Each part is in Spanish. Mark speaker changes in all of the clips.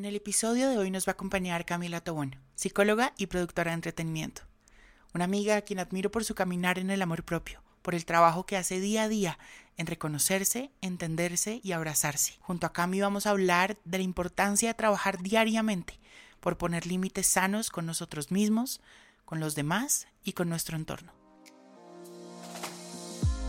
Speaker 1: En el episodio de hoy nos va a acompañar Camila Tobón, psicóloga y productora de entretenimiento. Una amiga a quien admiro por su caminar en el amor propio, por el trabajo que hace día a día en reconocerse, entenderse y abrazarse. Junto a Cami vamos a hablar de la importancia de trabajar diariamente por poner límites sanos con nosotros mismos, con los demás y con nuestro entorno.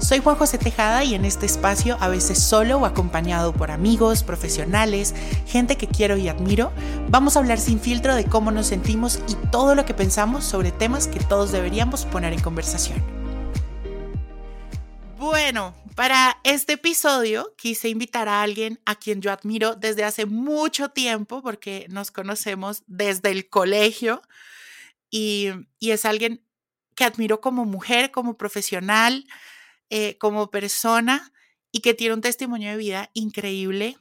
Speaker 1: Soy Juan José Tejada y en este espacio, a veces solo o acompañado por amigos, profesionales, gente que quiero y admiro, vamos a hablar sin filtro de cómo nos sentimos y todo lo que pensamos sobre temas que todos deberíamos poner en conversación. Bueno, para este episodio quise invitar a alguien a quien yo admiro desde hace mucho tiempo porque nos conocemos desde el colegio y, y es alguien que admiro como mujer, como profesional, eh, como persona y que tiene un testimonio de vida increíble.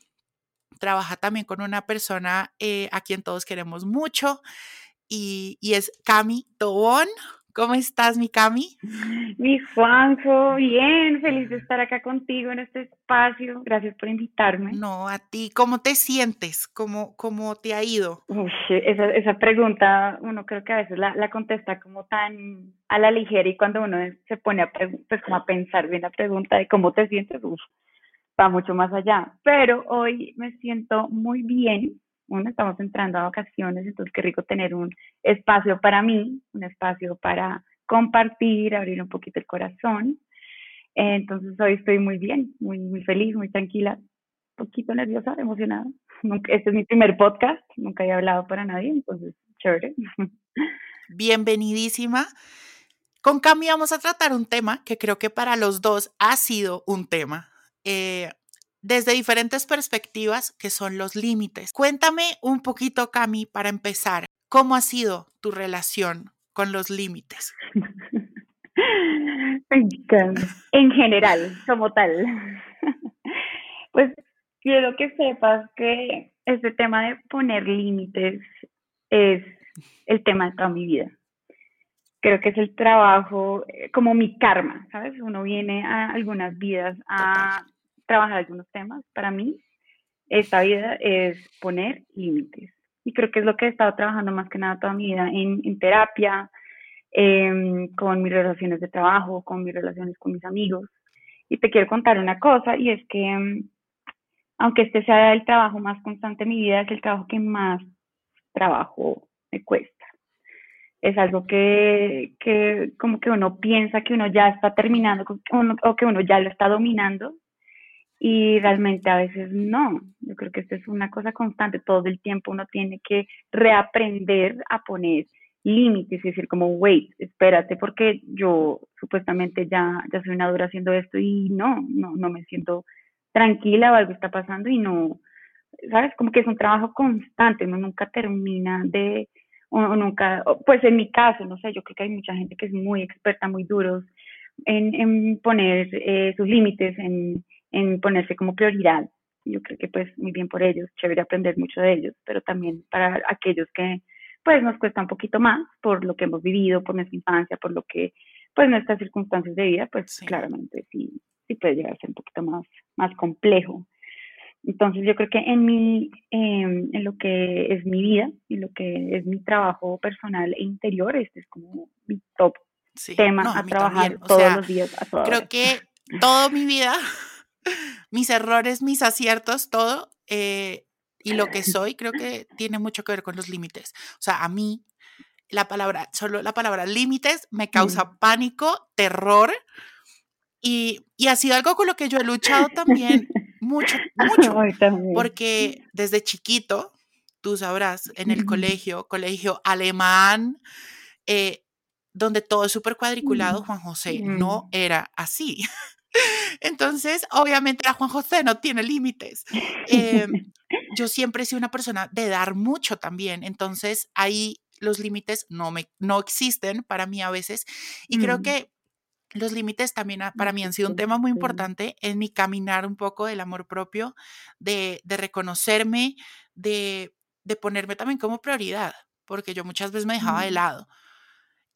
Speaker 1: Trabaja también con una persona eh, a quien todos queremos mucho y, y es Cami Tobón. ¿Cómo estás, mi Cami?
Speaker 2: Mi Juanjo, bien, feliz de estar acá contigo en este espacio. Gracias por invitarme.
Speaker 1: No, a ti, ¿cómo te sientes? ¿Cómo, cómo te ha ido?
Speaker 2: Uf, esa, esa pregunta, uno creo que a veces la, la contesta como tan a la ligera y cuando uno se pone a, pues, como a pensar bien la pregunta de cómo te sientes, uf, va mucho más allá. Pero hoy me siento muy bien, bueno, estamos entrando a vacaciones, entonces qué rico tener un espacio para mí, un espacio para compartir, abrir un poquito el corazón. Entonces hoy estoy muy bien, muy, muy feliz, muy tranquila, un poquito nerviosa, emocionada. Este es mi primer podcast, nunca había hablado para nadie, entonces chévere.
Speaker 1: Bienvenidísima. Con Cami vamos a tratar un tema que creo que para los dos ha sido un tema. Eh, desde diferentes perspectivas que son los límites. Cuéntame un poquito, Cami, para empezar, ¿cómo ha sido tu relación con los límites?
Speaker 2: en general, como tal. Pues quiero que sepas que este tema de poner límites es el tema de toda mi vida. Creo que es el trabajo, eh, como mi karma, ¿sabes? Uno viene a algunas vidas a trabajar algunos temas. Para mí, esta vida es poner límites. Y creo que es lo que he estado trabajando más que nada toda mi vida en, en terapia, eh, con mis relaciones de trabajo, con mis relaciones con mis amigos. Y te quiero contar una cosa, y es que eh, aunque este sea el trabajo más constante en mi vida, es el trabajo que más trabajo me cuesta. Es algo que, que como que uno piensa que uno ya está terminando o que uno ya lo está dominando y realmente a veces no. Yo creo que esto es una cosa constante. Todo el tiempo uno tiene que reaprender a poner límites y decir como, wait, espérate, porque yo supuestamente ya, ya soy una dura haciendo esto y no, no, no me siento tranquila o algo está pasando y no, ¿sabes? Como que es un trabajo constante, uno nunca termina de, o, nunca, pues en mi caso, no sé, yo creo que hay mucha gente que es muy experta, muy duros en, en poner eh, sus límites, en, en ponerse como prioridad. Yo creo que pues muy bien por ellos, chévere aprender mucho de ellos, pero también para aquellos que pues nos cuesta un poquito más por lo que hemos vivido, por nuestra infancia, por lo que pues nuestras circunstancias de vida, pues
Speaker 1: Sí.
Speaker 2: claramente sí, sí puede llegar a ser un poquito más, más complejo. Entonces yo creo que en mi, em, en lo que es mi vida y lo que es mi trabajo personal e interior, este es como mi top
Speaker 1: Sí,
Speaker 2: tema
Speaker 1: no,
Speaker 2: a,
Speaker 1: mí
Speaker 2: trabajar todos
Speaker 1: sea,
Speaker 2: los días, a toda
Speaker 1: creo
Speaker 2: hora.
Speaker 1: que toda mi vida, mis errores, mis aciertos, todo, eh, y lo que soy, creo que tiene mucho que ver con los límites. O sea, a mí, la palabra, solo la palabra límites me
Speaker 2: Mm.
Speaker 1: causa pánico, terror, Y, y ha sido algo con lo que yo he luchado también mucho, mucho, porque desde chiquito, tú sabrás, en el colegio, colegio alemán, eh, donde todo es súper cuadriculado, Juan José no era así. Entonces, obviamente, la Juan José no tiene límites. Em, yo siempre he sido una persona de dar mucho también, entonces ahí los límites no, me, no existen para mí a veces y creo que los límites también para mí han sido un tema muy importante en mi caminar un poco del amor propio, de, reconocerme, de, ponerme también como prioridad, porque yo muchas veces me dejaba de lado.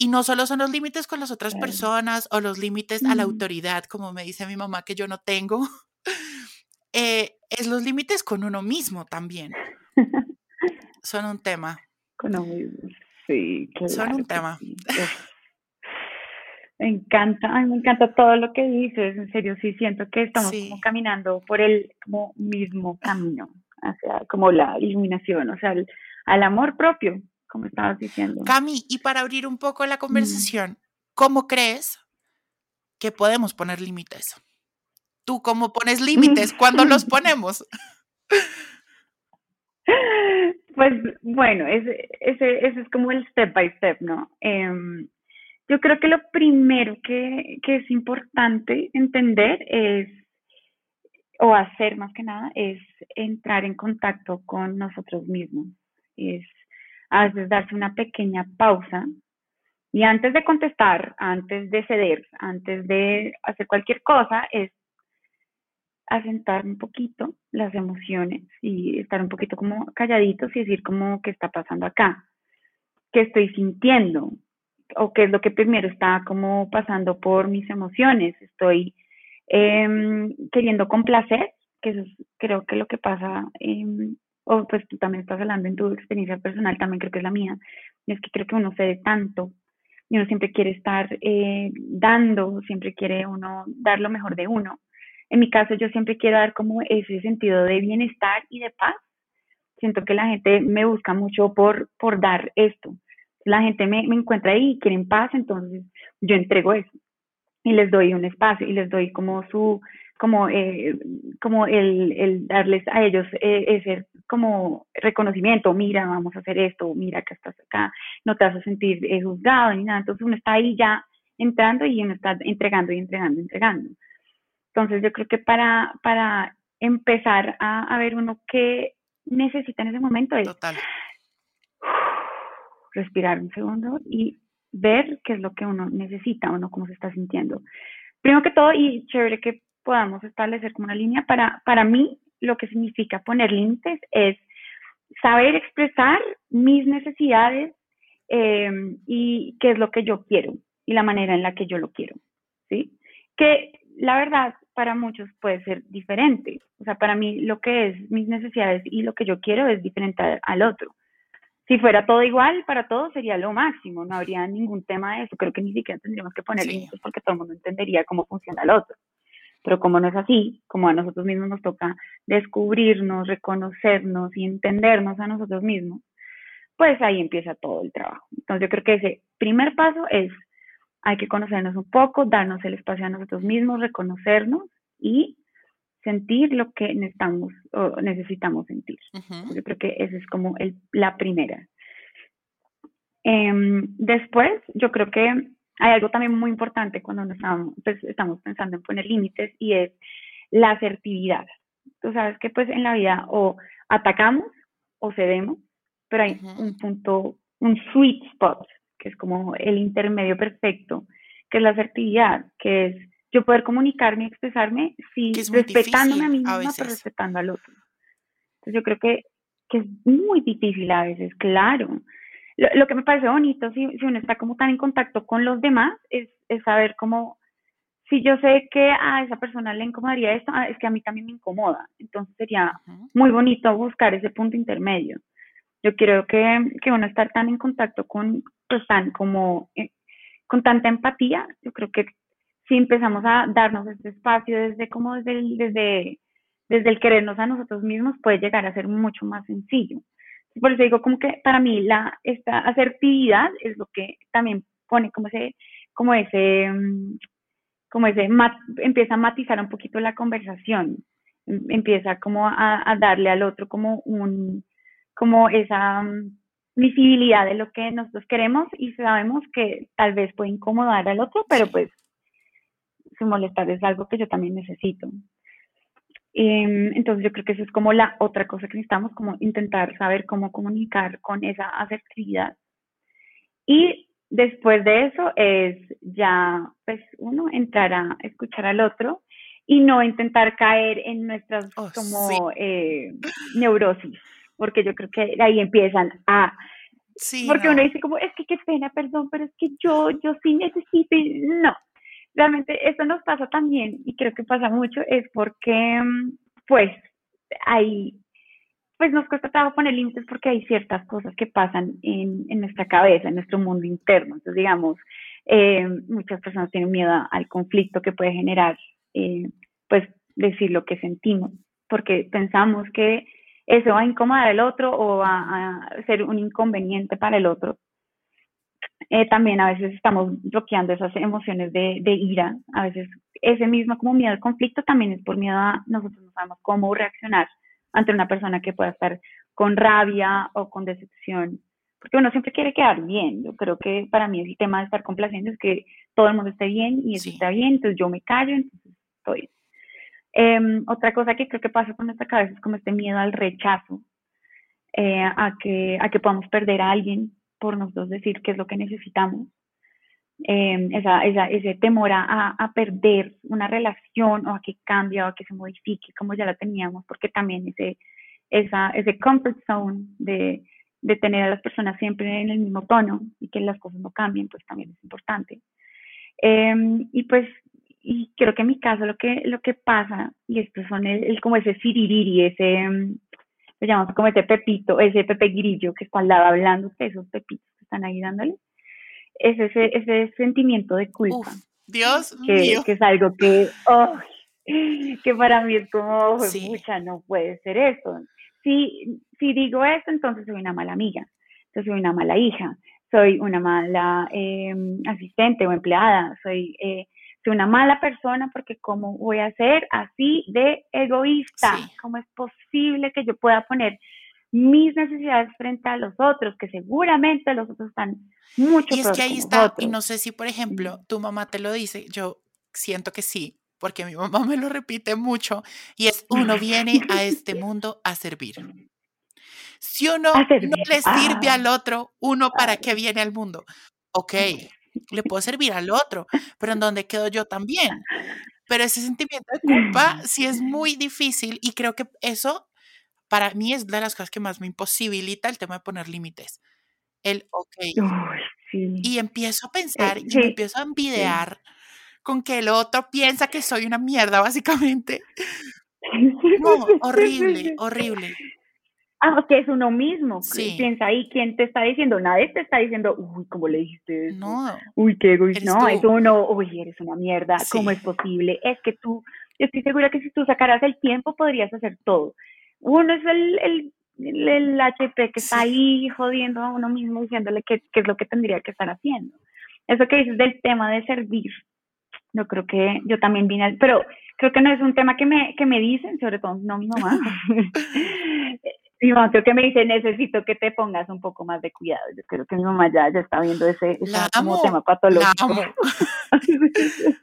Speaker 1: Y no solo son los límites con las otras personas o los límites a la autoridad, como me dice mi mamá que yo no tengo, eh, es los límites con uno mismo también. son un tema.
Speaker 2: Con uno mismo, sí.
Speaker 1: son un tema.
Speaker 2: Me encanta, me encanta todo lo que dices, en serio, sí siento que estamos como caminando por el como mismo camino, hacia como la iluminación, o sea, al amor propio, como estabas diciendo.
Speaker 1: Cami, y para abrir un poco la conversación, ¿cómo crees que podemos poner límites? ¿Tú cómo pones límites? ¿Cuándo los ponemos?
Speaker 2: Pues bueno, ese, ese, ese es como el step by step, ¿no? Em, yo creo que lo primero que, que es importante entender es, o hacer más que nada, es entrar en contacto con nosotros mismos. Es a veces darse una pequeña pausa y antes de contestar, antes de ceder, antes de hacer cualquier cosa, es asentar un poquito las emociones y estar un poquito como calladitos y decir como qué está pasando acá, qué estoy sintiendo, o qué es lo que primero está como pasando por mis emociones. Estoy em, queriendo complacer, que eso es, creo que lo que pasa, em, o pues tú también estás hablando en tu experiencia personal, también creo que es la mía, es que creo que uno cede tanto y uno siempre quiere estar eh, dando, siempre quiere uno dar lo mejor de uno. En mi caso, yo siempre quiero dar como ese sentido de bienestar y de paz. Siento que la gente me busca mucho por, por dar esto la gente me, me encuentra ahí y quieren paz, entonces yo entrego eso y les doy un espacio y les doy como su, como, eh, como el, el, darles a ellos eh, ese como reconocimiento, mira, vamos a hacer esto, mira que estás acá, no te vas a sentir eh, juzgado ni nada, entonces uno está ahí ya entrando y uno está entregando y entregando, entregando. Entonces yo creo que para, para empezar a, a ver uno qué necesita en ese momento es
Speaker 1: Total
Speaker 2: respirar un segundo y ver qué es lo que uno necesita, uno cómo se está sintiendo. Primero que todo, y chévere que podamos establecer como una línea, para, para mí lo que significa poner límites es saber expresar mis necesidades em, y qué es lo que yo quiero y la manera en la que yo lo quiero, ¿sí? Que la verdad para muchos puede ser diferente. O sea, para mí lo que es mis necesidades y lo que yo quiero es diferente al otro. Si fuera todo igual, para todos sería lo máximo, no habría ningún tema de eso. Creo que ni siquiera tendríamos que poner límites porque todo el mundo entendería cómo funciona el otro. Pero como no es así, como a nosotros mismos nos toca descubrirnos, reconocernos y entendernos a nosotros mismos, pues ahí empieza todo el trabajo. Entonces yo creo que ese primer paso es, hay que conocernos un poco, darnos el espacio a nosotros mismos, reconocernos y sentir lo que necesitamos o necesitamos sentir. Yo creo que esa es como el, la primera. Em, después, yo creo que hay algo también muy importante cuando nos estamos, pues, estamos pensando en poner límites y es la asertividad. Tú sabes que pues en la vida o atacamos o cedemos, pero hay un punto, un sweet spot, que es como el intermedio perfecto, que es la asertividad, que es yo poder comunicarme y expresarme, sí, respetándome a mí misma, pero respetando al otro. Entonces yo creo que, que es muy difícil a veces, claro. Lo, que me parece bonito, si, si, uno está como tan en contacto con los demás, es, es saber cómo, si yo sé que a esa persona le incomodaría esto, ah, es que a mí también me incomoda. Entonces sería muy bonito buscar ese punto intermedio. Yo creo que, que uno estar tan en contacto con, pues tan como, eh, con tanta empatía, yo creo que si empezamos a darnos este espacio desde como desde el, desde, desde el querernos a nosotros mismos, puede llegar a ser mucho más sencillo. Por eso digo como que para mí la, esta asertividad es lo que también pone como ese, como ese, mm, como ese, empieza a matizar un poquito la conversación, em, empieza como a, darle al otro como un, como esa mm, visibilidad de lo que nosotros queremos y sabemos que tal vez puede incomodar al otro, pero pues su molestar es algo que yo también necesito. Em, entonces yo creo que eso es como la otra cosa que necesitamos, como intentar saber cómo comunicar con esa asertividad. Y Después de eso es ya, pues uno entrar a escuchar al otro y no intentar caer en nuestras oh, como eh, neurosis, porque yo creo que ahí empiezan a... Sí, porque uno dice como, es que qué pena, perdón, pero es que yo, yo sí necesito, no, realmente eso nos pasa también y creo que pasa mucho es porque pues hay pues nos cuesta trabajo poner límites porque hay ciertas cosas que pasan en, en nuestra cabeza, en nuestro mundo interno. Entonces, digamos, eh, muchas personas tienen miedo al conflicto que puede generar, eh, pues, decir lo que sentimos, porque pensamos que eso va a incomodar al otro o va a ser un inconveniente para el otro. Eh, también a veces estamos bloqueando esas emociones de, de, ira, a veces ese mismo como miedo al conflicto también es por miedo a nosotros no sabemos cómo reaccionar ante una persona que pueda estar con rabia o con decepción, porque uno siempre quiere quedar bien. Yo creo que para mí el tema de estar complaciendo es que todo el mundo esté bien y eso está bien, entonces yo me callo, entonces estoy. Em, otra cosa que creo que pasa con nuestra cabeza es como este miedo al rechazo, eh, a, que, a que podamos perder a alguien por nosotros decir qué es lo que necesitamos. Em, esa, esa, ese temor a, a, perder una relación o a que cambie o a que se modifique como ya la teníamos, porque también ese, esa, ese comfort zone de, de tener a las personas siempre en el mismo tono y que las cosas no cambien, pues también es importante. Em, y pues, y creo que en mi caso lo que, lo que pasa, y esto son el, como ese siririri, ese, em, lo llamamos como ese pepito, ese pepe grillo que está al lado hablando, esos pepitos que están ahí dándole, es ese, ese sentimiento de culpa.
Speaker 1: Dios
Speaker 2: que,
Speaker 1: mío.
Speaker 2: que es algo que, oh, que para mí es como, mucha, no puede ser eso. Si, si digo esto, entonces soy una mala amiga, entonces soy una mala hija, soy una mala em, asistente o empleada, soy, eh, soy una mala persona porque cómo voy a ser así de egoísta, cómo es posible que yo pueda poner mis necesidades frente a los otros, que seguramente los otros están mucho
Speaker 1: Y es que ahí está, y no sé si, por ejemplo, tu mamá te lo dice, yo siento que sí, porque mi mamá me lo repite mucho, y es uno viene a este mundo a servir. Si uno no le sirve al ah. otro, uno para qué viene al mundo. Ok, le puedo servir al otro, pero ¿en dónde quedo yo también? Pero ese sentimiento de culpa sí es muy difícil y creo que eso para mí es de las cosas que más me imposibilita el tema de poner límites. El, ok. Y empiezo a eh, pensar y me empiezo a envidiar con que el otro piensa que soy una mierda, básicamente. No, horrible, horrible.
Speaker 2: Ah, que es uno mismo. Piensa ahí, ¿quién te está diciendo? Nadie te está diciendo, uy, ¿cómo le dijiste eso? No. Uy, qué egoísta. No, es uno, uy, eres una mierda. ¿Cómo es posible? Es que tú, yo estoy segura que si tú sacaras el tiempo podrías hacer todo. Uno es el, el, el, HP que está ahí jodiendo a uno mismo diciéndole qué, qué es lo que tendría que estar haciendo. Eso que dices del tema de servir, yo creo que yo también vine, al, pero creo que no es un tema que me, que me dicen, sobre todo no mi mamá. mi mamá creo que me dice, necesito que te pongas un poco más de cuidado. Yo creo que mi mamá ya, ya está viendo ese, como tema patológico.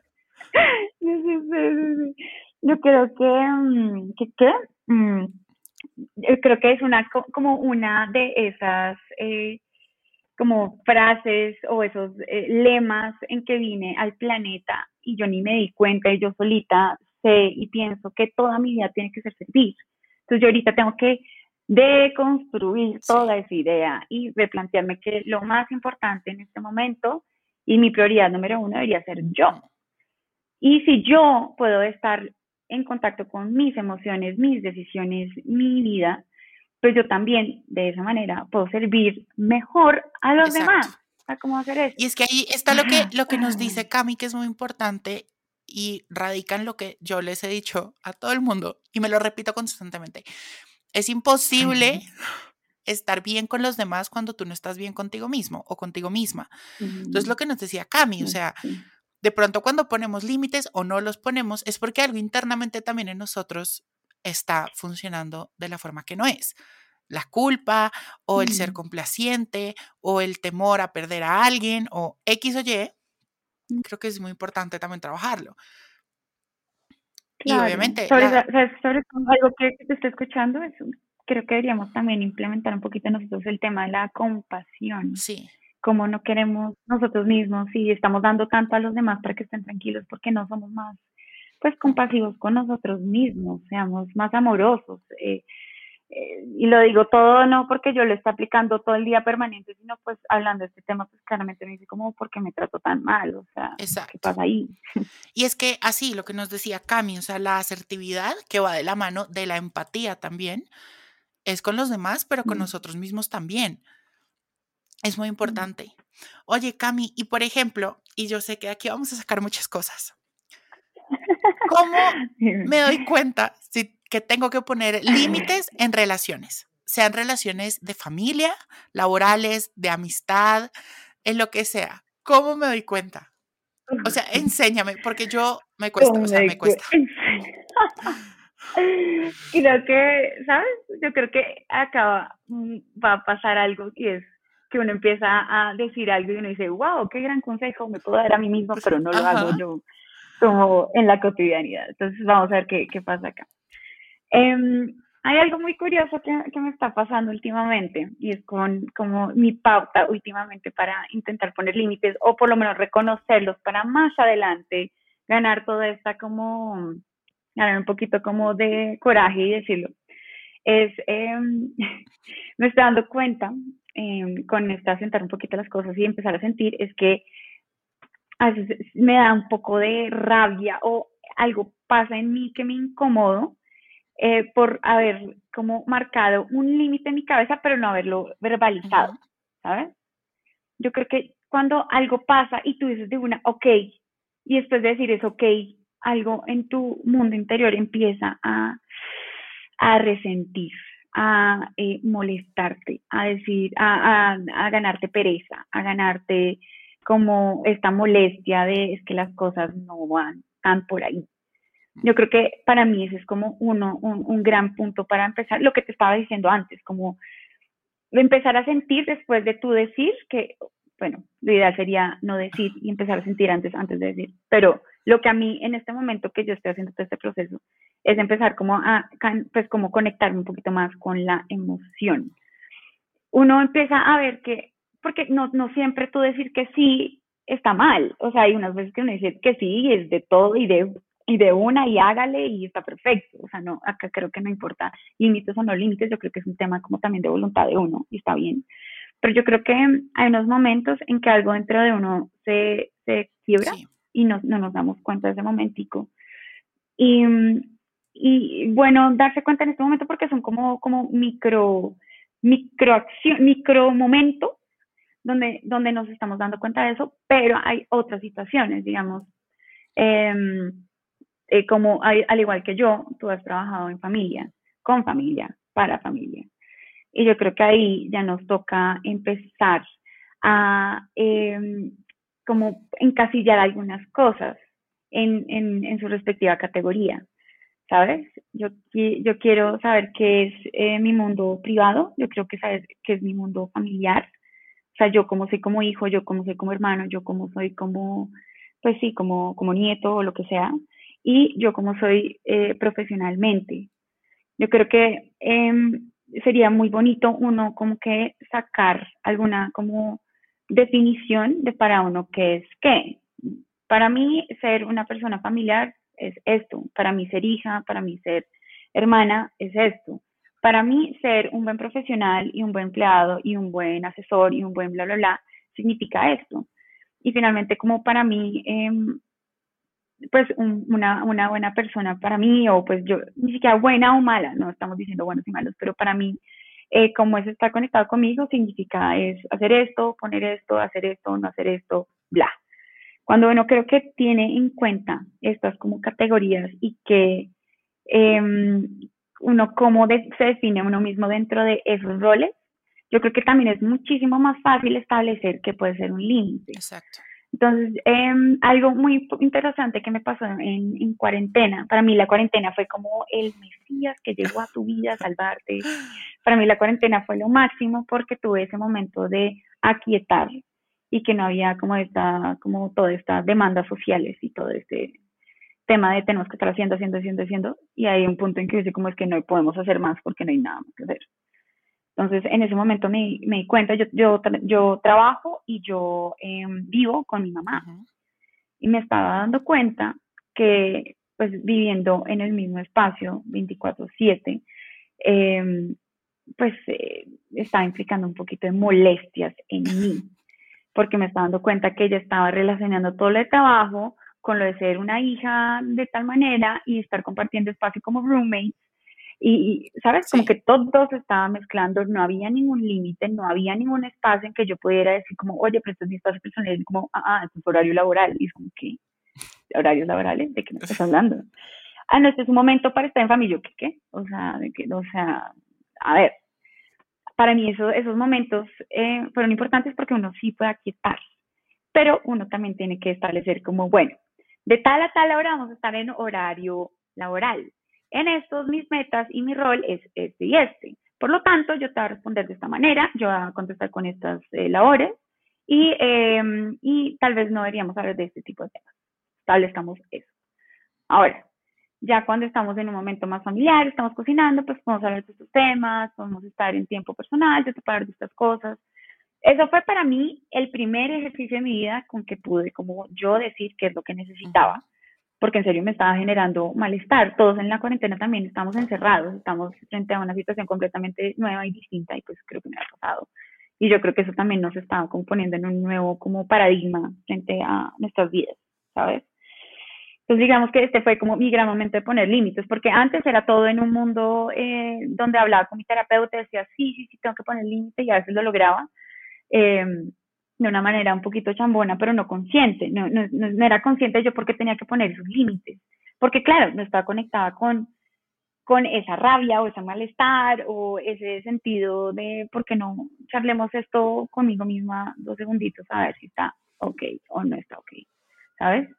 Speaker 2: yo creo que, mm, que, que mm, eh, creo que es una como una de esas eh, como frases o esos eh, lemas en que vine al planeta y yo ni me di cuenta y yo solita sé y pienso que toda mi vida tiene que ser servir. Entonces yo ahorita tengo que deconstruir toda esa idea y replantearme que lo más importante en este momento y mi prioridad número uno debería ser yo. Y si yo puedo estar en contacto con mis emociones, mis decisiones, mi vida, pues yo también de esa manera puedo servir mejor a los demás. A cómo hacer eso.
Speaker 1: Y es que ahí está lo que, lo que nos dice Cami, que es muy importante y radica en lo que yo les he dicho a todo el mundo y me lo repito constantemente. Es imposible estar bien con los demás cuando tú no estás bien contigo mismo o contigo misma. Entonces, lo que nos decía Cami, o sea, De pronto cuando ponemos límites o no los ponemos es porque algo internamente también en nosotros está funcionando de la forma que no es. La culpa o el ser complaciente o el temor a perder a alguien o X o Y, mm. creo que es muy importante también trabajarlo.
Speaker 2: Y obviamente... Sobre, algo que te estoy escuchando, es, creo que deberíamos también implementar un poquito nosotros el tema de la compasión.
Speaker 1: Sí.
Speaker 2: Como no queremos nosotros mismos y estamos dando tanto a los demás para que estén tranquilos porque no somos más pues compasivos con nosotros mismos, seamos más amorosos. Eh, eh, y lo digo todo no porque yo lo esté aplicando todo el día permanente, sino pues hablando de este tema, pues claramente me dice como, ¿por qué me trato tan mal? O sea, ¿qué pasa ahí?
Speaker 1: Y es que así, lo que nos decía Cami, o sea, la asertividad que va de la mano de la empatía también, es con los demás, pero con mm. nosotros mismos también. Es muy mm. importante. Oye, Cami, y por ejemplo, y yo sé que aquí vamos a sacar muchas cosas. ¿Cómo me doy cuenta si que tengo que poner límites en relaciones? Sean relaciones de familia, laborales, de amistad, en lo que sea. ¿Cómo me doy cuenta? O sea, enséñame, porque yo me cuesta, o sea, me cuesta.
Speaker 2: Creo que, ¿sabes? Yo creo que acá mm, va a pasar algo y es que uno empieza a decir algo y uno dice, wow, qué gran consejo me puedo dar a mí mismo, pero no lo hago yo como en la cotidianidad. Entonces vamos a ver qué, qué pasa acá. Em, hay algo muy curioso que, me está pasando últimamente y es con como mi pauta últimamente para intentar poner límites o por lo menos reconocerlos para más adelante ganar toda esta como ganar un poquito como de coraje y decirlo, es, em, me estoy dando cuenta eh, con esta sentar un poquito las cosas y empezar a sentir, es que a veces me da un poco de rabia o algo pasa en mí que me incomodo eh, por haber como marcado un límite en mi cabeza, pero no haberlo verbalizado, ¿sabes? Yo creo que cuando algo pasa y tú dices de una, ok, y después de decir es ok, algo en tu mundo interior empieza a, a resentir, a eh, molestarte, a decir, a, a, ganarte pereza, a ganarte como esta molestia de es que las cosas no van tan por ahí. Yo creo que para mí ese es como uno, un, un gran punto para empezar, lo que te estaba diciendo antes, como empezar a sentir después de tú decir que, bueno, lo ideal sería no decir y empezar a sentir antes, antes de decir, pero lo que a mí en este momento que yo estoy haciendo todo este proceso es empezar como a, pues como conectarme un poquito más con la emoción. Uno empieza a ver que, porque no, no siempre tú decir que sí está mal, o sea, hay unas veces que uno dice que sí es de todo y de, y de una y hágale y está perfecto, o sea, no, acá creo que no importa límites o no límites, yo creo que es un tema como también de voluntad de uno y está bien, pero yo creo que hay unos momentos en que algo dentro de uno se, se quiebra y no, no nos damos cuenta de ese momentico. Y, y bueno, darse cuenta en este momento porque son como, como micro, micro micro momentos donde, donde nos estamos dando cuenta de eso, pero hay otras situaciones, digamos, em, eh, como al igual que yo, tú has trabajado en familia, con familia, para familia. Y yo creo que ahí ya nos toca empezar a eh, como encasillar algunas cosas en, en, en su respectiva categoría, ¿sabes? Yo, yo quiero saber qué es eh, mi mundo privado, yo creo que sabes qué es mi mundo familiar, o sea, yo como soy como hijo, yo como soy como hermano, yo como soy como, pues sí, como, como nieto o lo que sea, y yo como soy eh, profesionalmente. Yo creo que em, sería muy bonito uno como que sacar alguna como definición de para uno qué es qué. Para mí ser una persona familiar es esto, para mí ser hija, para mí ser hermana es esto. Para mí ser un buen profesional y un buen empleado y un buen asesor y un buen bla, bla, bla, significa esto. Y finalmente como para mí, em, pues una, una buena persona para mí, o pues yo, ni siquiera buena o mala, no estamos diciendo buenos y malos, pero para mí eh, como es estar conectado conmigo, significa es hacer esto, poner esto, hacer esto, no hacer esto, bla. Cuando uno creo que tiene en cuenta estas como categorías y que em, uno cómo se define uno mismo dentro de esos roles, yo creo que también es muchísimo más fácil establecer que puede ser un límite.
Speaker 1: Exacto.
Speaker 2: Entonces, em, algo muy interesante que me pasó en, cuarentena, para mí la cuarentena fue como el Mesías que llegó a tu vida a salvarte. Para mí la cuarentena fue lo máximo porque tuve ese momento de aquietar y que no había como esta, como todas estas demandas sociales y todo este tema de tenemos que estar haciendo, haciendo, haciendo, haciendo. Y hay un punto en que dice como es que no podemos hacer más porque no hay nada más que hacer. Entonces, en ese momento me, me di cuenta, yo, yo, yo trabajo y yo em, vivo con mi mamá. Y me estaba dando cuenta que, pues, viviendo en el mismo espacio, 24/7, em, pues, eh, estaba implicando un poquito de molestias en mí, porque me estaba dando cuenta que ella estaba relacionando todo el trabajo con lo de ser una hija de tal manera y estar compartiendo espacio como roommate y, ¿sabes? Como que todo se estaba mezclando, no había ningún límite, no había ningún espacio en que yo pudiera decir como, oye, pero esto es mi espacio personal, y como, ah, ah, es un horario laboral, y es como, ¿qué? ¿Horarios laborales? ¿De qué me estás hablando? Ah, no, este es un momento para estar en familia, ¿qué? qué? O sea, de que, o sea, a ver, para mí eso, esos momentos eh, fueron importantes porque uno sí puede aquietar, pero uno también tiene que establecer como, bueno, de tal a tal hora vamos a estar en horario laboral, en estos mis metas y mi rol es este y este. Por lo tanto, yo te voy a responder de esta manera, yo voy a contestar con estas eh, labores y, em, y tal vez no deberíamos hablar de este tipo de temas. Establezcamos eso. Ahora, ya cuando estamos en un momento más familiar, estamos cocinando, pues podemos hablar de estos temas, podemos estar en tiempo personal, puedo hablar de estas cosas. Eso fue para mí el primer ejercicio de mi vida con que pude como yo decir qué es lo que necesitaba porque en serio me estaba generando malestar. Todos en la cuarentena también estamos encerrados, estamos frente a una situación completamente nueva y distinta y pues creo que me ha pasado. Y yo creo que eso también nos estaba componiendo en un nuevo como paradigma frente a nuestras vidas, ¿sabes? Entonces digamos que este fue como mi gran momento de poner límites, porque antes era todo en un mundo eh, donde hablaba con mi terapeuta, decía, sí, sí, sí, tengo que poner límites y a veces lo lograba. Eh, de una manera un poquito chambona, pero no consciente. No, no, no era consciente yo porque tenía que poner sus límites. Porque claro, no estaba conectada con, con esa rabia o ese malestar o ese sentido de, ¿por qué no charlemos esto conmigo misma dos segunditos a ver si está ok o no está ok? ¿Sabes?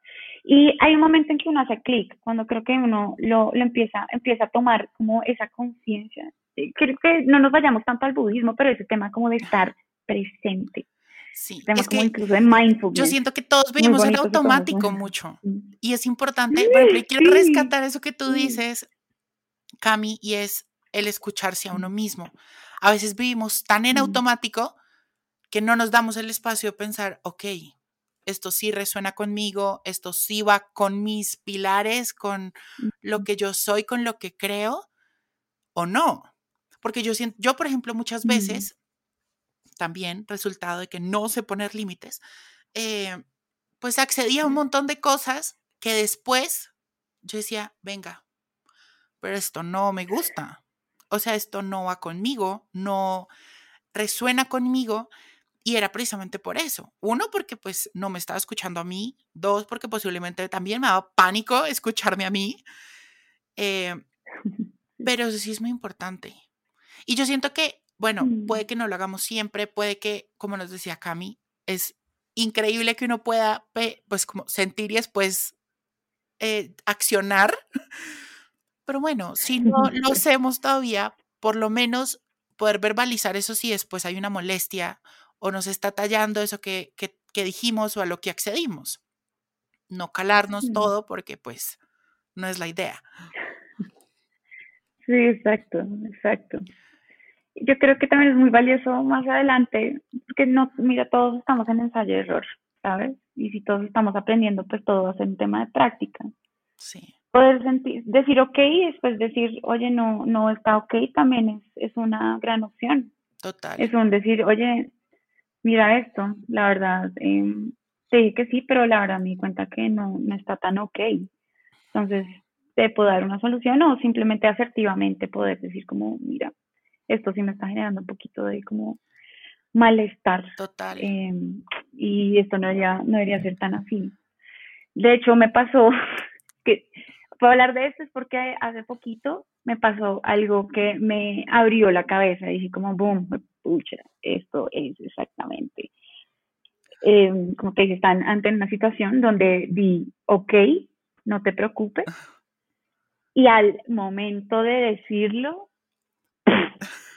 Speaker 2: Y hay un momento en que uno hace clic, cuando creo que uno lo, lo empieza, empieza a tomar como esa conciencia. Creo que no nos vayamos tanto al budismo, pero ese tema como de estar presente
Speaker 1: Sí, es que incluso mindfulness. Yo siento que todos vivimos en automático mucho y es importante, y quiero rescatar eso que tú dices, Cami, y es el escucharse a uno mismo. A veces vivimos tan en automático que no nos damos el espacio de pensar, ok, esto sí resuena conmigo, esto sí va con mis pilares, con lo que yo soy, con lo que creo, o no. Porque yo siento, yo por ejemplo muchas veces también resultado de que no sé poner límites, eh, pues accedía a un montón de cosas que después yo decía, venga, pero esto no me gusta. O sea, esto no va conmigo, no resuena conmigo. Y era precisamente por eso. Uno, porque pues no me estaba escuchando a mí. Dos, porque posiblemente también me daba pánico escucharme a mí. Eh, pero eso sí es muy importante. Y yo siento que bueno, mm. puede que no lo hagamos siempre, puede que, como nos decía Cami, es increíble que uno pueda, pues, como sentir y después eh, accionar. Pero bueno, si no lo hacemos todavía, por lo menos poder verbalizar eso si después hay una molestia o nos está tallando eso que, que, dijimos o a lo que accedimos. No calarnos mm. todo porque pues no es la idea.
Speaker 2: Sí, exacto, exacto yo creo que también es muy valioso más adelante, porque no, mira, todos estamos en ensayo de error, ¿sabes? Y si todos estamos aprendiendo, pues todo va a ser un tema de práctica.
Speaker 1: Sí.
Speaker 2: Poder sentir, decir ok y después decir, oye, no, no está ok, también es, es una gran opción.
Speaker 1: Total.
Speaker 2: Es un decir, oye, mira esto, la verdad, eh, te dije que sí, pero la verdad me di cuenta que no, no está tan ok. Entonces, te puedo dar una solución o simplemente asertivamente poder decir como, mira, esto sí me está generando un poquito de como malestar.
Speaker 1: Total.
Speaker 2: Em, y esto no debería, no debería ser tan así. De hecho, me pasó que, puedo hablar de esto es porque hace poquito me pasó algo que me abrió la cabeza y dije como, boom, pucha, esto es exactamente. em, como te dije, están ante una situación donde di, ok, no te preocupes. Y al momento de decirlo,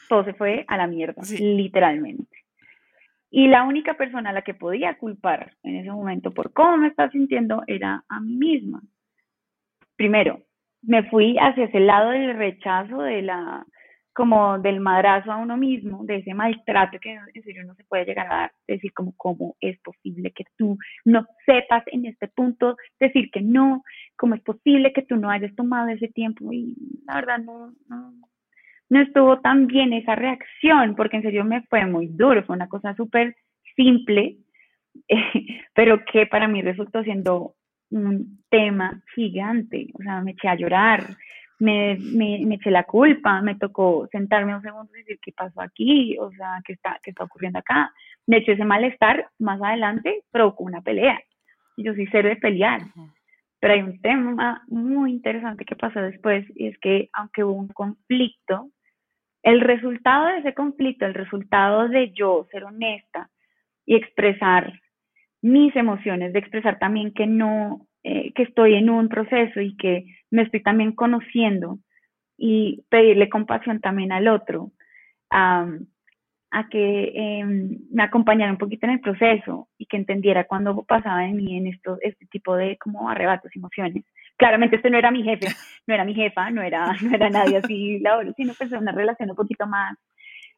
Speaker 2: todo se fue a la mierda, literalmente. Y la única persona a la que podía culpar en ese momento por cómo me estaba sintiendo era a mí misma. Primero, me fui hacia ese lado del rechazo, de la, como del madrazo a uno mismo, de ese maltrato que en serio no se puede llegar a dar, decir como cómo es posible que tú no sepas en este punto decir que no, cómo es posible que tú no hayas tomado ese tiempo y la verdad no, no, no estuvo tan bien esa reacción, porque en serio me fue muy duro, fue una cosa súper simple, pero que para mí resultó siendo un tema gigante, o sea, me eché a llorar, me, me, me, eché la culpa, me tocó sentarme un segundo y decir qué pasó aquí, o sea, qué está, qué está ocurriendo acá. De hecho, ese malestar más adelante provocó una pelea. Yo soy cero de pelear. Pero hay un tema muy interesante que pasó después y es que aunque hubo un conflicto, el resultado de ese conflicto, el resultado de yo ser honesta y expresar mis emociones, de expresar también que no, eh, que estoy en un proceso y que me estoy también conociendo y pedirle compasión también al otro, a que em, me acompañara un poquito en el proceso y que entendiera cuando pasaba en mí en esto, este tipo de como arrebatos, emociones. Claramente este no era mi jefe, no era mi jefa, no era, no era nadie así, sino pues una relación un poquito más,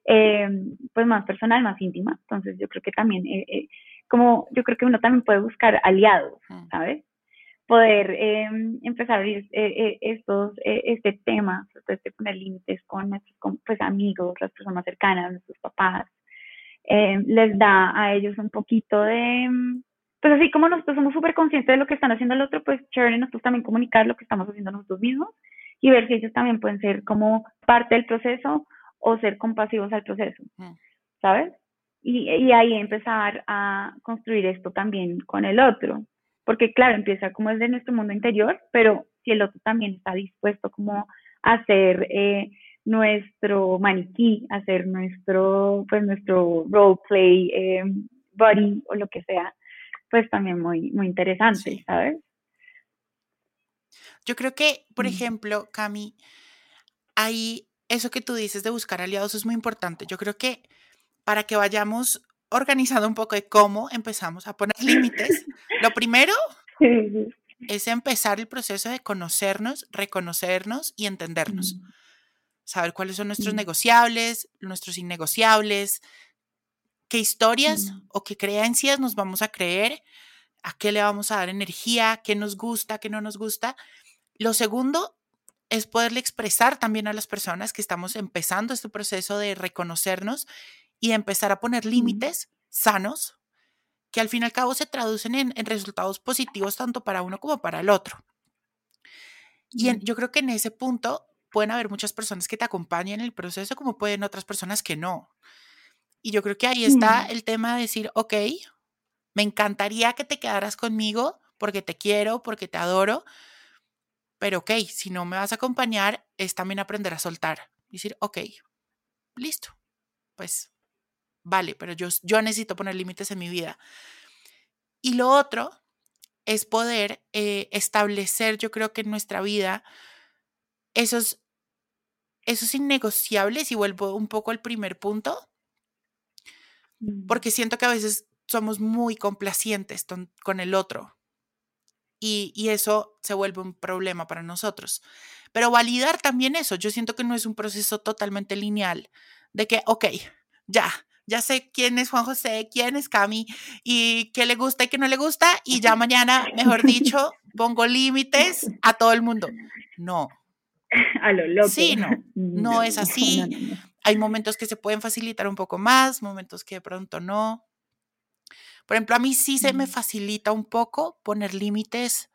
Speaker 2: em, pues más personal, más íntima. Entonces yo creo que también eh, eh, como yo creo que uno también puede buscar aliados, ¿sabes? Poder em, empezar a abrir eh, eh, estos, eh, este tema, este poner límites con nuestros pues, amigos, las personas cercanas, nuestros papás, em, les da a ellos un poquito de, pues así como nosotros somos súper conscientes de lo que están haciendo el otro, pues chévere nosotros también comunicar lo que estamos haciendo nosotros mismos y ver si ellos también pueden ser como parte del proceso o ser compasivos al proceso, ¿sabes? y, y ahí empezar a construir esto también con el otro, porque claro, empieza como es de nuestro mundo interior, pero si el otro también está dispuesto como a hacer eh, nuestro maniquí, hacer nuestro, pues nuestro role play, eh, body o lo que sea, pues también muy, muy interesante, ¿sabes?
Speaker 1: Yo creo que, por mm. ejemplo, Cami, ahí eso que tú dices de buscar aliados es muy importante. Yo creo que para que vayamos organizando un poco de cómo empezamos a poner límites. Lo primero es empezar el proceso de conocernos, reconocernos y entendernos. Saber cuáles son nuestros negociables, nuestros innegociables, qué historias o qué creencias nos vamos a creer, a qué le vamos a dar energía, qué nos gusta, qué no nos gusta. Lo segundo es poderle expresar también a las personas que estamos empezando este proceso de reconocernos y empezar a poner límites sanos que al fin y al cabo se traducen en, resultados positivos tanto para uno como para el otro. Y yo creo que en ese punto pueden haber muchas personas que te acompañen en el proceso como pueden otras personas que no. Y yo creo que ahí está el tema de decir, ok, me encantaría que te quedaras conmigo porque te quiero, porque te adoro, pero ok, si no me vas a acompañar, es también aprender a soltar. Decir, ok, listo, pues vale, pero yo, yo necesito poner límites en mi vida. Y lo otro es poder eh, establecer, yo creo que en nuestra vida, esos, esos innegociables, y vuelvo un poco al primer punto. Porque siento que a veces somos muy complacientes con el otro. Y, y, eso se vuelve un problema para nosotros. Pero validar también eso, yo siento que no es un proceso totalmente lineal, de que, ok, ya, ya sé quién es Juan José, quién es Cami y qué le gusta y qué no le gusta y ya mañana, mejor dicho, pongo límites a todo el mundo. No.
Speaker 2: A lo loco.
Speaker 1: Sí, no, no, es así. Hay momentos que se pueden facilitar un poco más, momentos que de pronto no. Por ejemplo, a mí sí se me facilita un poco poner límites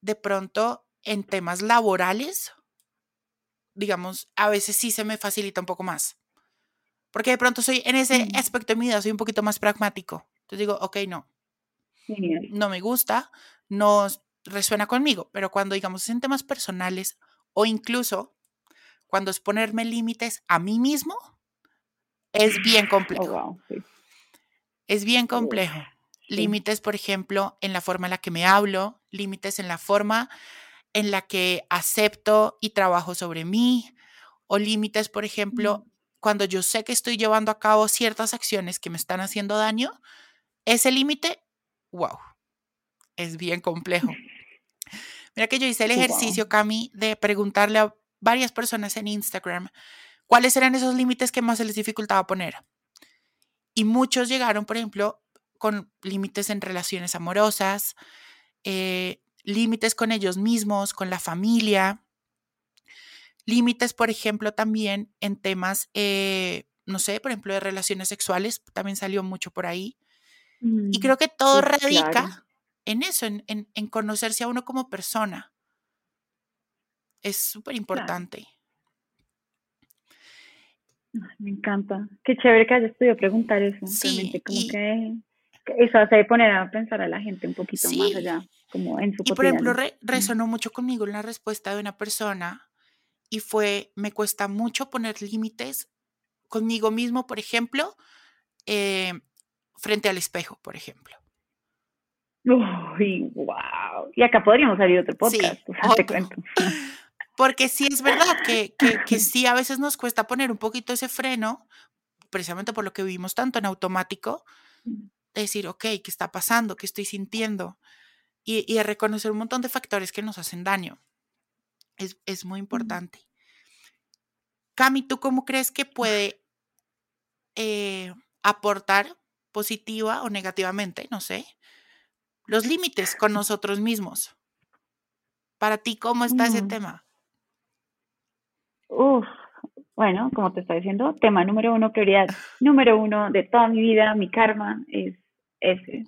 Speaker 1: de pronto en temas laborales. Digamos, a veces sí se me facilita un poco más. Porque de pronto soy, en ese mm. aspecto de mi vida, soy un poquito más pragmático. Entonces digo, ok, no. No me gusta, no resuena conmigo, pero cuando digamos en temas personales o incluso cuando es ponerme límites a mí mismo, es bien complejo.
Speaker 2: Oh,
Speaker 1: es bien complejo. límites, por ejemplo, en la forma en la que me hablo, límites en la forma en la que acepto y trabajo sobre mí, o límites, por ejemplo, cuando yo sé que estoy llevando a cabo ciertas acciones que me están haciendo daño, ese límite, wow, es bien complejo. Mira que yo hice el ejercicio, Cami, de preguntarle a varias personas en Instagram cuáles eran esos límites que más se les dificultaba poner. Y muchos llegaron, por ejemplo, con límites en relaciones amorosas, eh, límites con ellos mismos, con la familia, límites, por ejemplo, también en temas, eh, no sé, por ejemplo, de relaciones sexuales, también salió mucho por ahí. y mm, creo que todo radica en eso, en, conocerse a uno como persona. Es súper importante.
Speaker 2: Me encanta. Qué chévere que hayas podido preguntar eso. Sí, como que eso hace poner a pensar a la gente un poquito más allá, como en su
Speaker 1: Y por ejemplo, resonó mucho conmigo en la respuesta de una persona y fue, me cuesta mucho poner límites conmigo mismo, por ejemplo, eh, frente al espejo, por ejemplo.
Speaker 2: Uy, wow. Y acá podríamos salir otro podcast, sí, cuento.
Speaker 1: Porque sí es verdad que, que, que, sí a veces nos cuesta poner un poquito ese freno, precisamente por lo que vivimos tanto en automático, decir, ok, ¿qué está pasando? ¿Qué estoy sintiendo? Y, y reconocer un montón de factores que nos hacen daño. Es, es muy importante. Cami, ¿tú cómo crees que puede eh, aportar positiva o negativamente, no sé, los límites con nosotros mismos? Para ti, ¿cómo está ese mm. tema?
Speaker 2: Uf, bueno, como te estaba diciendo, tema número uno, prioridad número uno de toda mi vida, mi karma, es ese.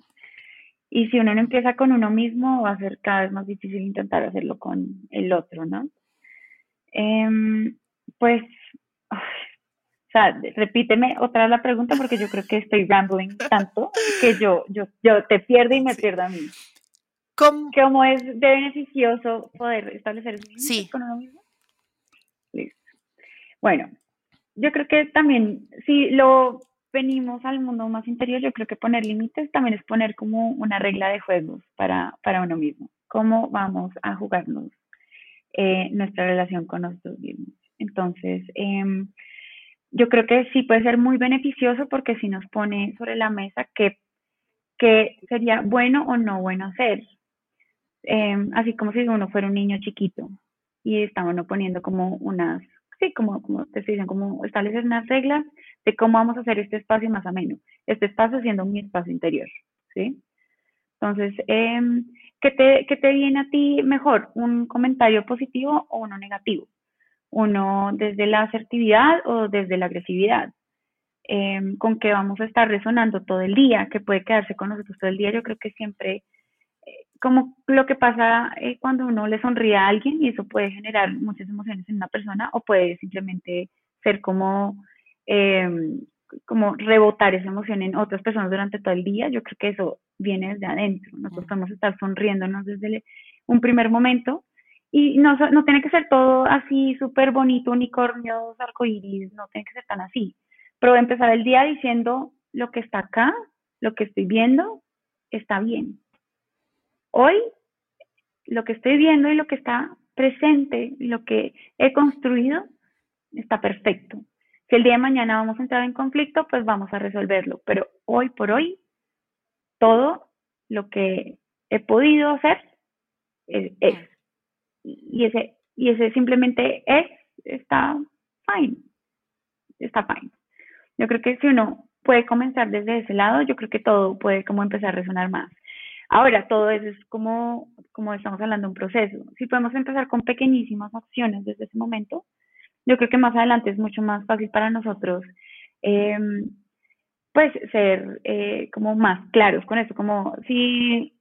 Speaker 2: Y si uno no empieza con uno mismo, va a ser cada vez más difícil intentar hacerlo con el otro, ¿no? Em, pues, o sea, repíteme otra vez la pregunta porque yo creo que estoy rambling tanto que yo, yo, yo te pierdo y me pierdo a mí. ¿Cómo? ¿Cómo es de beneficioso poder establecer límites con uno mismo? Listo. Bueno, yo creo que también si lo venimos al mundo más interior, yo creo que poner límites también es poner como una regla de juegos para, para uno mismo. ¿Cómo vamos a jugarnos eh, nuestra relación con nosotros mismos? Entonces, em, yo creo que sí puede ser muy beneficioso porque si nos pone sobre la mesa qué, sería bueno o no bueno hacer. Em, así como si uno fuera un niño chiquito y estamos poniendo como unas, sí, como, como te dicen, como establecer unas reglas de cómo vamos a hacer este espacio más ameno. Este espacio siendo mi espacio interior, ¿sí? Entonces, eh, ¿qué, te, ¿qué te viene a ti mejor? ¿Un comentario positivo o uno negativo? uno desde la asertividad o desde la agresividad, em, con qué vamos a estar resonando todo el día, que puede quedarse con nosotros todo el día. Yo creo que siempre, como lo que pasa eh, cuando uno le sonríe a alguien y eso puede generar muchas emociones en una persona o puede simplemente ser como, em, como rebotar esa emoción en otras personas durante todo el día. Yo creo que eso viene desde adentro. Nosotros podemos estar sonriéndonos desde un primer momento y no, no tiene que ser todo así súper bonito, unicornios, arcoíris, no tiene que ser tan así. Pero empezar el día diciendo lo que está acá, lo que estoy viendo, está bien. Hoy, lo que estoy viendo y lo que está presente lo que he construido está perfecto. Si el día de mañana vamos a entrar en conflicto, pues vamos a resolverlo. Pero hoy por hoy, todo lo que he podido hacer es, es y ese, y ese simplemente es, está fine, está fine. Yo creo que si uno puede comenzar desde ese lado, yo creo que todo puede como empezar a resonar más. Ahora, todo eso es como, como estamos hablando, un proceso. Si podemos empezar con pequeñísimas acciones desde ese momento, yo creo que más adelante es mucho más fácil para nosotros, em, pues, ser eh, como más claros con eso. Como si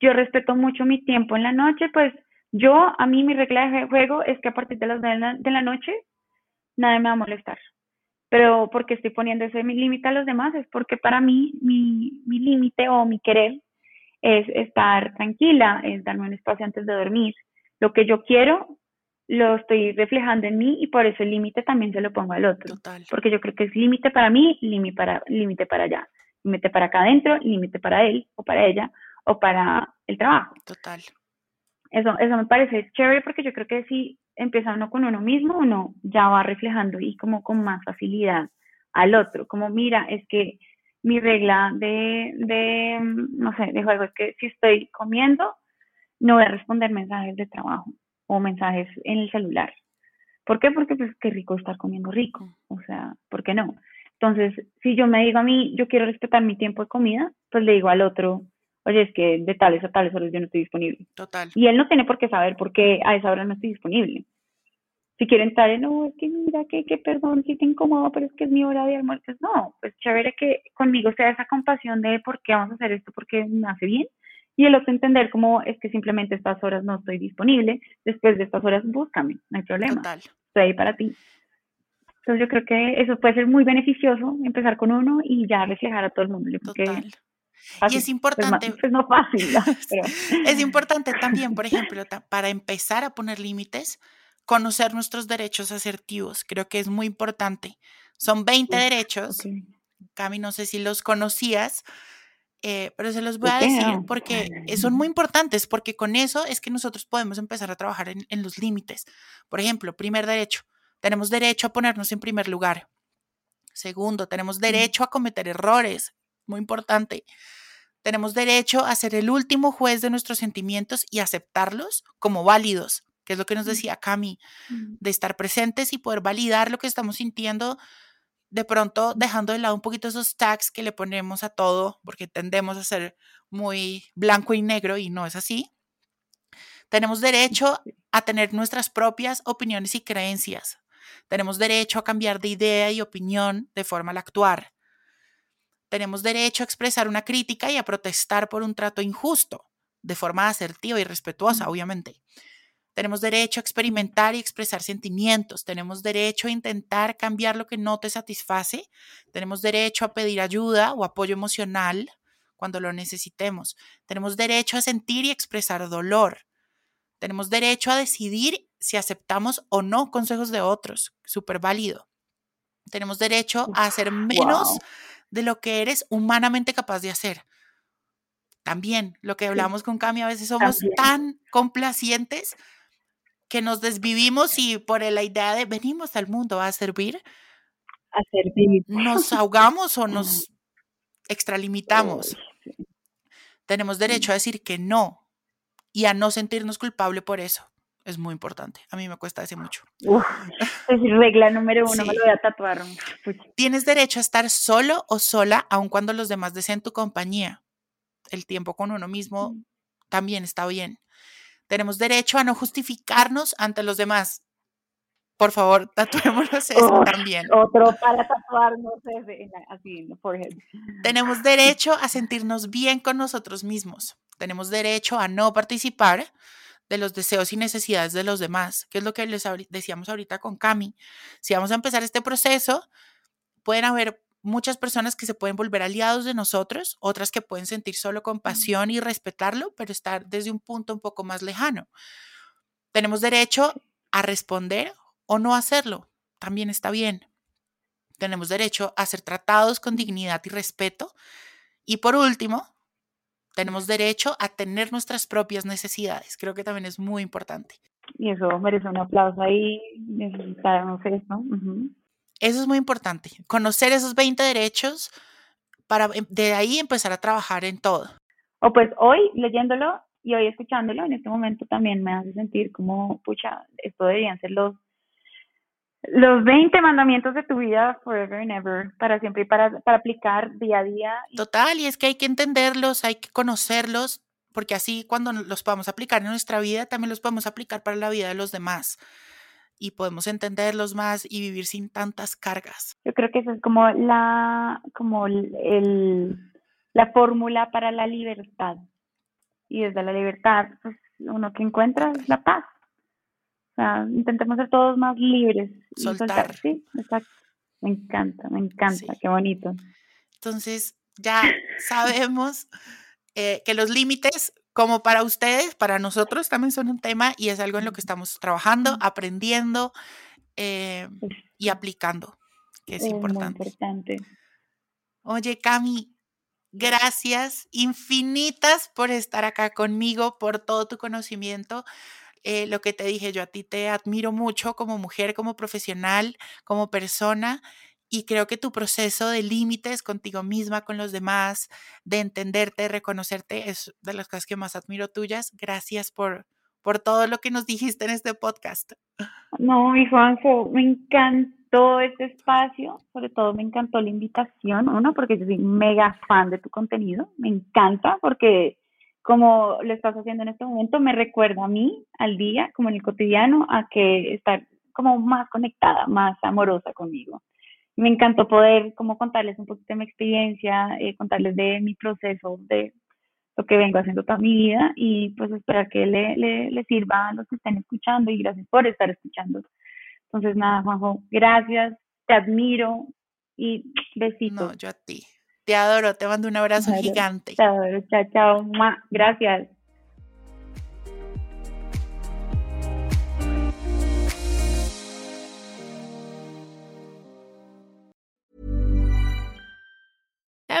Speaker 2: yo respeto mucho mi tiempo en la noche, pues yo, a mí mi regla de juego es que a partir de las de la, de la noche, nadie me va a molestar. Pero porque estoy poniendo ese límite a los demás es porque para mí mi, mi límite o mi querer es estar tranquila, es darme un espacio antes de dormir. Lo que yo quiero lo estoy reflejando en mí y por eso el límite también se lo pongo al otro. Porque yo creo que es límite para mí, límite para, límite para allá. límite para acá adentro, límite para él o para ella o para el trabajo.
Speaker 1: Total.
Speaker 2: Eso, eso me parece chévere porque yo creo que si empieza uno con uno mismo, uno ya va reflejando y como con más facilidad al otro. Como, mira, es que mi regla de, de no sé, de juego es que si estoy comiendo, no voy a responder mensajes de trabajo o mensajes en el celular. ¿Por qué? Porque pues qué rico estar comiendo rico, o sea, ¿por qué no? Entonces, si yo me digo a mí, yo quiero respetar mi tiempo de comida, pues le digo al otro, oye, es que de tales a tales horas yo no estoy disponible.
Speaker 1: Total.
Speaker 2: Y él no tiene por qué saber por qué a esa hora no estoy disponible. Si quiere entrar en, no, es que mira, que, que perdón, si te incomodo, pero es que es mi hora de almuerzo. No, pues chévere que conmigo sea esa compasión de por qué vamos a hacer esto, porque me hace bien. Y el otro entender cómo es que simplemente estas horas no estoy disponible, después de estas horas búscame, no hay problema.
Speaker 1: Total.
Speaker 2: Estoy ahí para ti. Entonces yo creo que eso puede ser muy beneficioso, empezar con uno y ya reflejar a todo el mundo. Yo creo que
Speaker 1: Total.
Speaker 2: fácil,
Speaker 1: Y es
Speaker 2: pues,
Speaker 1: importante,
Speaker 2: ma- pues no fácil, ¿no? pero
Speaker 1: es importante también, por ejemplo, para empezar a poner límites, conocer nuestros derechos asertivos. Creo que es muy importante. Son 20
Speaker 2: Uf,
Speaker 1: derechos. Cami, no sé si los conocías, eh, pero se los voy a decir porque son muy importantes, porque con eso es que nosotros podemos empezar a trabajar en, en los límites. Por ejemplo, primer derecho, tenemos derecho a ponernos en primer lugar. Segundo, tenemos derecho a cometer errores, muy importante. Tenemos derecho a ser el último juez de nuestros sentimientos y aceptarlos como válidos, que es lo que nos decía Cami, de estar presentes y poder validar lo que estamos sintiendo, de pronto dejando de lado un poquito esos tags que le ponemos a todo, porque tendemos a ser muy blanco y negro y no es así. Tenemos derecho a tener nuestras propias opiniones y creencias. Tenemos derecho a cambiar de idea y opinión de forma al actuar. Tenemos derecho a expresar una crítica y a protestar por un trato injusto, de forma asertiva y respetuosa, obviamente. Tenemos derecho a experimentar y expresar sentimientos. Tenemos derecho a intentar cambiar lo que no te satisface. Tenemos derecho a pedir ayuda o apoyo emocional cuando lo necesitemos. Tenemos derecho a sentir y expresar dolor. Tenemos derecho a decidir si aceptamos o no consejos de otros. Súper válido. Tenemos derecho a hacer menos
Speaker 2: wow.
Speaker 1: de lo que eres humanamente capaz de hacer. También, lo que hablamos con Cami, a veces somos
Speaker 2: También.
Speaker 1: tan complacientes que nos desvivimos y por la idea de venimos al mundo a servir,
Speaker 2: Asertivo.
Speaker 1: nos ahogamos o nos extralimitamos.
Speaker 2: Sí.
Speaker 1: Tenemos derecho a decir que no y a no sentirnos culpable por eso. Es muy importante. A mí me cuesta decir mucho.
Speaker 2: Uf, es regla número uno, me lo voy a tatuar.
Speaker 1: Tienes derecho a estar solo o sola, aun cuando los demás deseen tu compañía. El tiempo con uno mismo también está bien. Tenemos derecho a no justificarnos ante los demás. Por favor, tatuémonos eso también.
Speaker 2: Otro para tatuarnos ese, así en forehead.
Speaker 1: Tenemos derecho a sentirnos bien con nosotros mismos. Tenemos derecho a no participar de los deseos y necesidades de los demás, que es lo que les decíamos ahorita con Cami. Si vamos a empezar este proceso, pueden haber muchas personas que se pueden volver aliados de nosotros, otras que pueden sentir solo compasión y respetarlo, pero estar desde un punto un poco más lejano. Tenemos derecho a responder o no hacerlo, también está bien. Tenemos derecho a ser tratados con dignidad y respeto. Y por último, tenemos derecho a tener nuestras propias necesidades. Creo que también es muy importante.
Speaker 2: Y eso merece un aplauso ahí. Necesitamos eso. ujú.
Speaker 1: Eso es muy importante. Conocer esos 20 derechos para em- de ahí empezar a trabajar en todo.
Speaker 2: O pues hoy leyéndolo y hoy escuchándolo, en este momento también me hace sentir como, pucha, esto deberían ser los, los 20 mandamientos de tu vida forever and ever, para siempre y para, para aplicar día a día.
Speaker 1: Total, y es que hay que entenderlos, hay que conocerlos, porque así cuando los podamos aplicar en nuestra vida, también los podemos aplicar para la vida de los demás. Y podemos entenderlos más y vivir sin tantas cargas.
Speaker 2: Yo creo que esa es como la, como el, la fórmula para la libertad. Y desde la libertad, pues uno que encuentra es la paz. O sea, intentemos ser todos más libres y
Speaker 1: Soltar.
Speaker 2: Sí, exacto. Me encanta, me encanta,
Speaker 1: Sí.
Speaker 2: qué bonito.
Speaker 1: Entonces, ya sabemos eh, que los límites, como para ustedes, para nosotros también son un tema y es algo en lo que estamos trabajando, aprendiendo eh, y aplicando, que es
Speaker 2: Es muy
Speaker 1: importante.
Speaker 2: importante.
Speaker 1: Oye, Cami, gracias infinitas por estar acá conmigo, por todo tu conocimiento. Eh, lo que te dije, yo a ti te admiro mucho como mujer, como profesional, como persona. Y creo que tu proceso de límites contigo misma, con los demás, de entenderte, reconocerte, es de las cosas que más admiro tuyas. Gracias por, por todo lo que nos dijiste en este podcast.
Speaker 2: No, mi Juanjo, me encantó este espacio, sobre todo me encantó la invitación, uno, porque yo soy mega fan de tu contenido, me encanta porque como lo estás haciendo en este momento, me recuerda a mí, al día, como en el cotidiano, a que estar como más conectada, más amorosa conmigo. Me encantó poder como contarles un poquito de mi experiencia, eh, contarles de mi proceso, de lo que vengo haciendo toda mi vida y pues esperar que le, le, le sirva a los que estén escuchando y gracias por estar escuchando. Entonces nada, Juanjo, gracias, te admiro y besitos.
Speaker 1: No, yo a ti. Te adoro, te mando un abrazo gigante.
Speaker 2: Te adoro, chao, chao, gracias.